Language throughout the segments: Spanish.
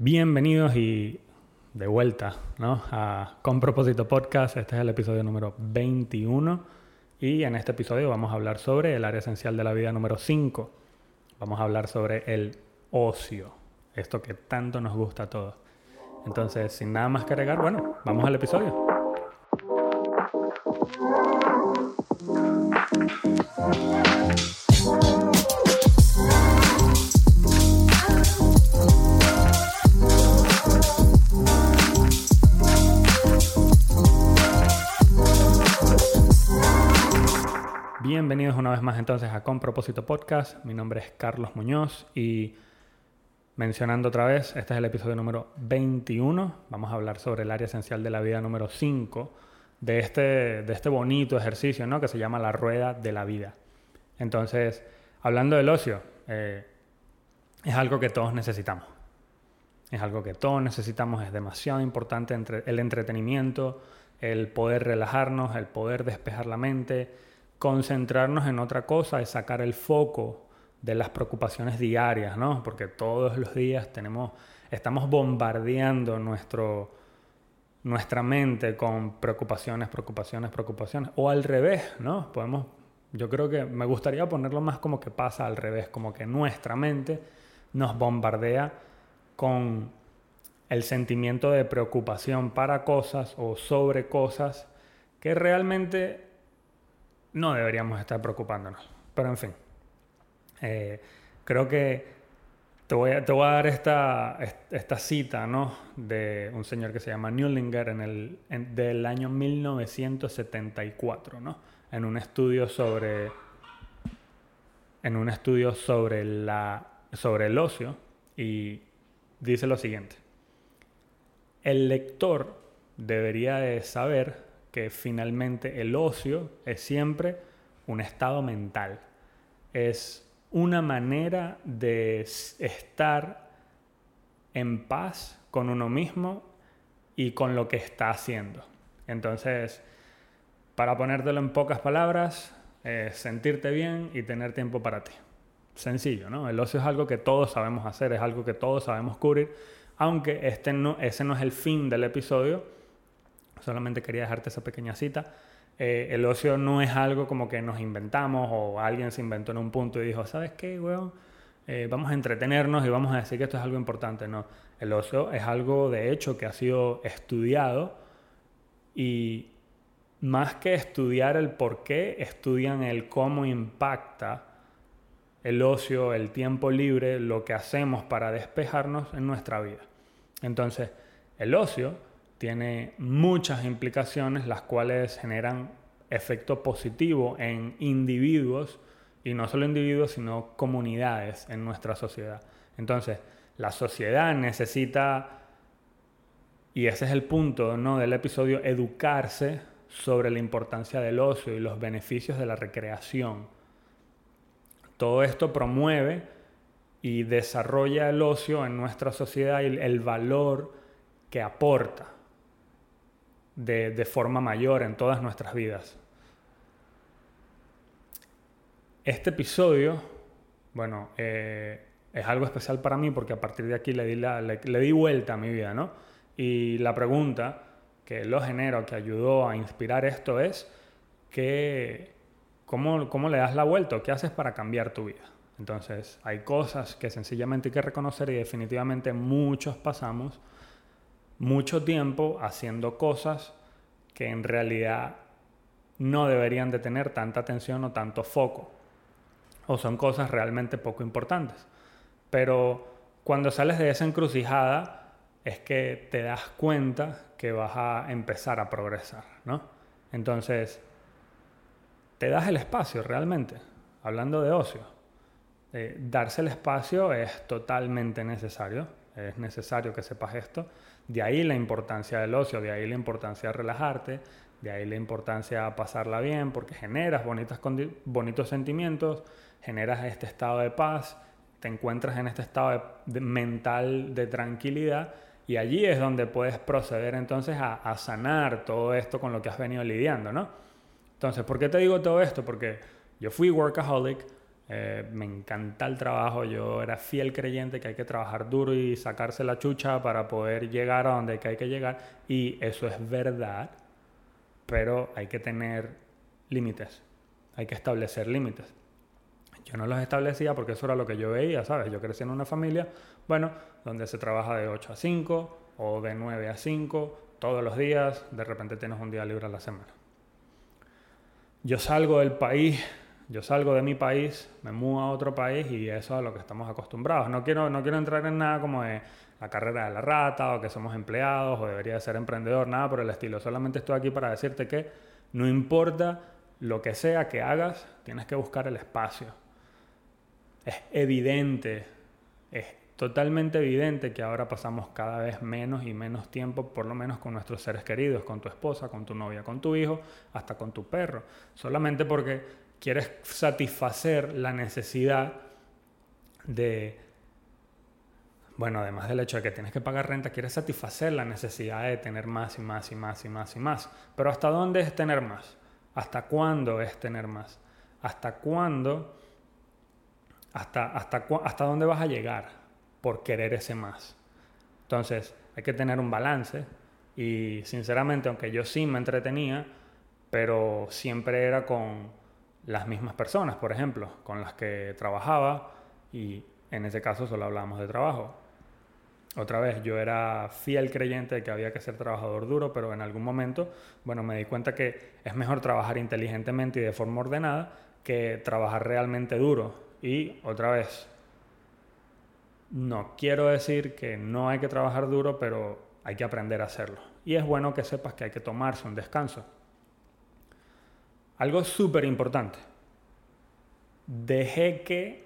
Bienvenidos y de vuelta ¿no? a Con Propósito Podcast. Este es el episodio número 21 y en este episodio vamos a hablar sobre el área esencial de la vida número 5. Vamos a hablar sobre el ocio, esto que tanto nos gusta a todos. Entonces, sin nada más que agregar, bueno, vamos al episodio. Más entonces a Con Propósito Podcast. Mi nombre es Carlos Muñoz y mencionando otra vez, este es el episodio número 21. Vamos a hablar sobre el área esencial de la vida número 5 de este, de este bonito ejercicio ¿no? que se llama la rueda de la vida. Entonces, hablando del ocio, eh, es algo que todos necesitamos. Es algo que todos necesitamos, es demasiado importante entre el entretenimiento, el poder relajarnos, el poder despejar la mente concentrarnos en otra cosa, es sacar el foco de las preocupaciones diarias, ¿no? Porque todos los días tenemos, estamos bombardeando nuestro, nuestra mente con preocupaciones, preocupaciones, preocupaciones. O al revés, ¿no? Podemos, yo creo que me gustaría ponerlo más como que pasa al revés, como que nuestra mente nos bombardea con el sentimiento de preocupación para cosas o sobre cosas que realmente no deberíamos estar preocupándonos. Pero en fin, eh, creo que te voy, a, te voy a dar esta, esta, cita ¿no? de un señor que se llama Newlinger en el, del año 1974, ¿no? en un estudio sobre, en un estudio sobre, la, sobre el ocio y dice lo siguiente. El lector debería de saber que finalmente el ocio es siempre un estado mental. Es una manera de estar en paz con uno mismo y con lo que está haciendo. Entonces, para ponértelo en pocas palabras, es sentirte bien y tener tiempo para ti. Sencillo, ¿no? El ocio es algo que todos sabemos hacer, es algo que todos sabemos cubrir, aunque este no, ese no es el fin del episodio, Solamente quería dejarte esa pequeña cita. Eh, el ocio no es algo como que nos inventamos o alguien se inventó en un punto y dijo, ¿sabes qué, weón? Eh, vamos a entretenernos y vamos a decir que esto es algo importante. No, el ocio es algo de hecho que ha sido estudiado y más que estudiar el por qué, estudian el cómo impacta el ocio, el tiempo libre, lo que hacemos para despejarnos en nuestra vida. Entonces, el ocio tiene muchas implicaciones, las cuales generan efecto positivo en individuos, y no solo individuos, sino comunidades en nuestra sociedad. Entonces, la sociedad necesita, y ese es el punto ¿no? del episodio, educarse sobre la importancia del ocio y los beneficios de la recreación. Todo esto promueve y desarrolla el ocio en nuestra sociedad y el valor que aporta de, forma mayor en todas nuestras vidas. Este episodio, bueno, eh, es algo especial para mí porque a partir de aquí le di, le, di vuelta a mi vida, ¿no? Y la pregunta que lo generó, que ayudó a inspirar esto es, que, ¿cómo, ¿cómo le das la vuelta qué haces para cambiar tu vida? Entonces, hay cosas que sencillamente hay que reconocer y definitivamente muchos pasamos mucho tiempo haciendo cosas que en realidad no deberían de tener tanta atención o tanto foco. O son cosas realmente poco importantes. Pero cuando sales de esa encrucijada es que te das cuenta que vas a empezar a progresar, ¿no? Entonces, te das el espacio realmente, hablando de ocio. Eh, darse el espacio es totalmente necesario, es necesario que sepas esto. De ahí la importancia del ocio, de ahí la importancia de relajarte, de ahí la importancia de pasarla bien, porque generas bonitas bonitos sentimientos, generas este estado de paz, te encuentras en este estado mental de tranquilidad y allí es donde puedes proceder entonces a, a, sanar todo esto con lo que has venido lidiando, ¿no? Entonces, ¿por qué te digo todo esto? Porque yo fui workaholic, Eh, me encanta el trabajo, yo era fiel creyente que hay que trabajar duro y sacarse la chucha para poder llegar a donde hay que llegar. Y eso es verdad, pero hay que tener límites, hay que establecer límites. Yo no los establecía porque eso era lo que yo veía, ¿sabes? Yo crecí en una familia, bueno, donde se trabaja de 8 a 5 o de 9 a 5 todos los días, de repente tienes un día libre a la semana. Yo salgo del país, yo salgo de mi país, me mudo a otro país y eso es a lo que estamos acostumbrados. No quiero, no quiero entrar en nada como la carrera de la rata o que somos empleados o debería de ser emprendedor, nada por el estilo. Solamente estoy aquí para decirte que no importa lo que sea que hagas, tienes que buscar el espacio. Es evidente, es totalmente evidente que ahora pasamos cada vez menos y menos tiempo, por lo menos con nuestros seres queridos, con tu esposa, con tu novia, con tu hijo, hasta con tu perro. Solamente porque quieres satisfacer la necesidad de, bueno, además del hecho de que tienes que pagar renta, quieres satisfacer la necesidad de tener más y más y más y más y más. Pero ¿hasta dónde es tener más? ¿Hasta cuándo es tener más? ¿Hasta cuándo? ¿Hasta, hasta, hasta dónde vas a llegar? por querer ese más. Entonces, hay que tener un balance y sinceramente, aunque yo sí me entretenía, pero siempre era con las mismas personas, por ejemplo, con las que trabajaba y en ese caso solo hablábamos de trabajo. Otra vez, yo era fiel creyente de que había que ser trabajador duro, pero en algún momento, bueno, me di cuenta que es mejor trabajar inteligentemente y de forma ordenada que trabajar realmente duro. Y otra vez, no quiero decir que no hay que trabajar duro, pero hay que aprender a hacerlo. Y es bueno que sepas que hay que tomarse un descanso. Algo súper importante. Dejé que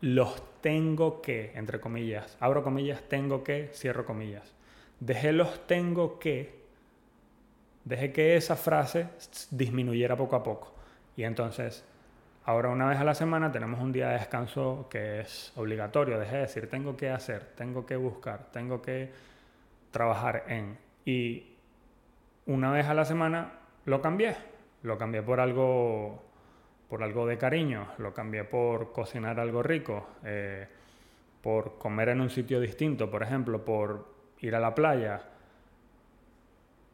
los tengo que, entre comillas, abro comillas, tengo que, cierro comillas. Dejé los tengo que, dejé que esa frase disminuyera poco a poco. Y entonces Ahora una vez a la semana tenemos un día de descanso que es obligatorio, dejé de decir, tengo que hacer, tengo que buscar, tengo que trabajar en. Y una vez a la semana lo cambié, lo cambié por algo, por algo de cariño, lo cambié por cocinar algo rico, eh, por comer en un sitio distinto, por ejemplo, por ir a la playa,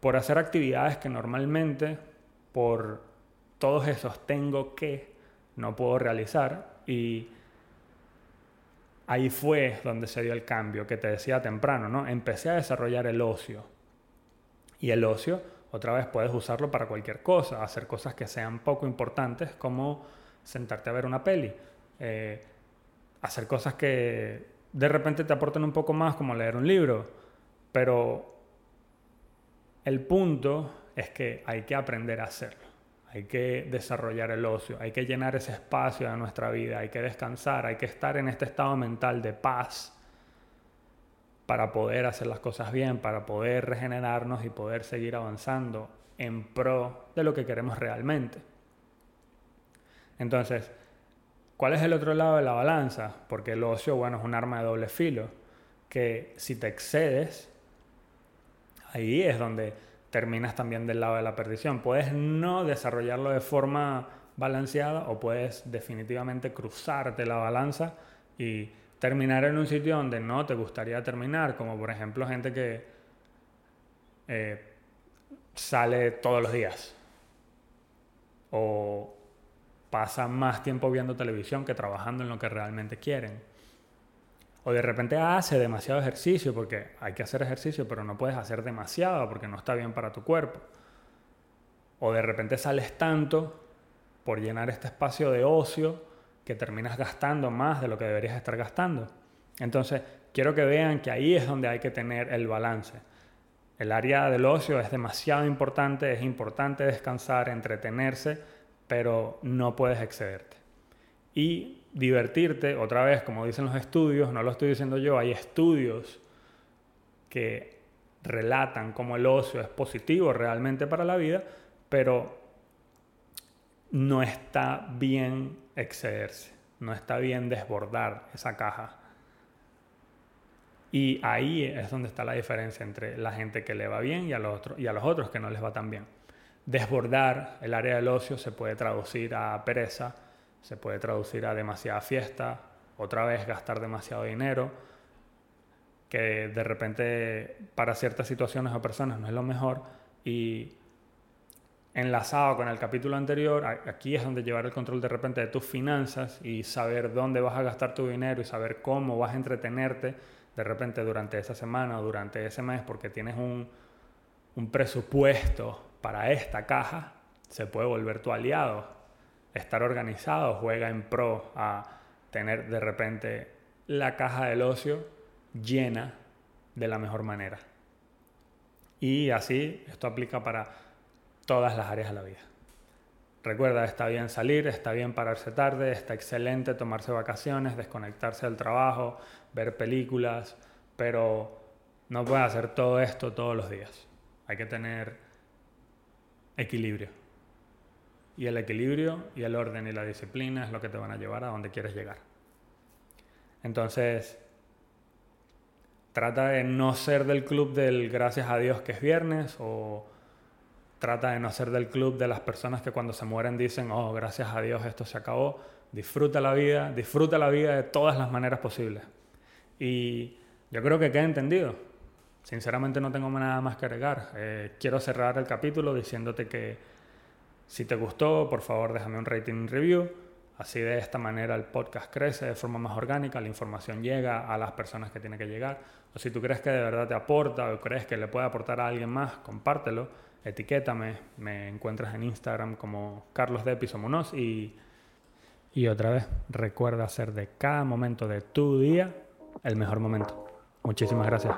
por hacer actividades que normalmente, por todos esos tengo que, no puedo realizar y ahí fue donde se dio el cambio que te decía temprano, ¿no? Empecé a desarrollar el ocio. Y el ocio, otra vez, puedes usarlo para cualquier cosa, hacer cosas que sean poco importantes, como sentarte a ver una peli, eh, hacer cosas que de repente te aporten un poco más, como leer un libro, pero el punto es que hay que aprender a hacerlo. Hay que desarrollar el ocio, hay que llenar ese espacio de nuestra vida, hay que descansar, hay que estar en este estado mental de paz para poder hacer las cosas bien, para poder regenerarnos y poder seguir avanzando en pro de lo que queremos realmente. Entonces, ¿cuál es el otro lado de la balanza? Porque el ocio, bueno, es un arma de doble filo, que si te excedes, ahí es donde terminas también del lado de la perdición. Puedes no desarrollarlo de forma balanceada o puedes definitivamente cruzarte la balanza y terminar en un sitio donde no te gustaría terminar, como por ejemplo gente que eh, sale todos los días o pasa más tiempo viendo televisión que trabajando en lo que realmente quieren. O de repente hace demasiado ejercicio porque hay que hacer ejercicio, pero no puedes hacer demasiado porque no está bien para tu cuerpo. O de repente sales tanto por llenar este espacio de ocio que terminas gastando más de lo que deberías estar gastando. Entonces, quiero que vean que ahí es donde hay que tener el balance. El área del ocio es demasiado importante, es importante descansar, entretenerse, pero no puedes excederte. Y divertirte, otra vez, como dicen los estudios, no lo estoy diciendo yo, hay estudios que relatan cómo el ocio es positivo realmente para la vida, pero no está bien excederse, no está bien desbordar esa caja. Y ahí es donde está la diferencia entre la gente que le va bien y a los otros, y a los otros que no les va tan bien. Desbordar el área del ocio se puede traducir a pereza, se puede traducir a demasiada fiesta, otra vez gastar demasiado dinero, que de repente para ciertas situaciones o personas no es lo mejor y enlazado con el capítulo anterior, aquí es donde llevar el control de repente de tus finanzas y saber dónde vas a gastar tu dinero y saber cómo vas a entretenerte de repente durante esa semana o durante ese mes porque tienes un, un presupuesto para esta caja, se puede volver tu aliado. Estar organizado juega en pro a tener de repente la caja del ocio llena de la mejor manera. Y así esto aplica para todas las áreas de la vida. Recuerda, está bien salir, está bien pararse tarde, está excelente tomarse vacaciones, desconectarse del trabajo, ver películas, pero no puedes hacer todo esto todos los días. Hay que tener equilibrio. Y el equilibrio y el orden y la disciplina es lo que te van a llevar a donde quieres llegar. Entonces, trata de no ser del club del gracias a Dios que es viernes o trata de no ser del club de las personas que cuando se mueren dicen, oh, gracias a Dios esto se acabó. Disfruta la vida, disfruta la vida de todas las maneras posibles. Y yo creo que queda entendido. Sinceramente no tengo nada más que agregar. Eh, quiero cerrar el capítulo diciéndote que si te gustó, por favor déjame un rating review Así de esta manera el podcast crece de forma más orgánica, la información llega a las personas que tiene que llegar. O si tú crees que de verdad te aporta o crees que le puede aportar a alguien más, compártelo, etiquétame, me encuentras en Instagram como Carlos de Pisomonos y, y otra vez recuerda hacer de cada momento de tu día el mejor momento. Muchísimas gracias.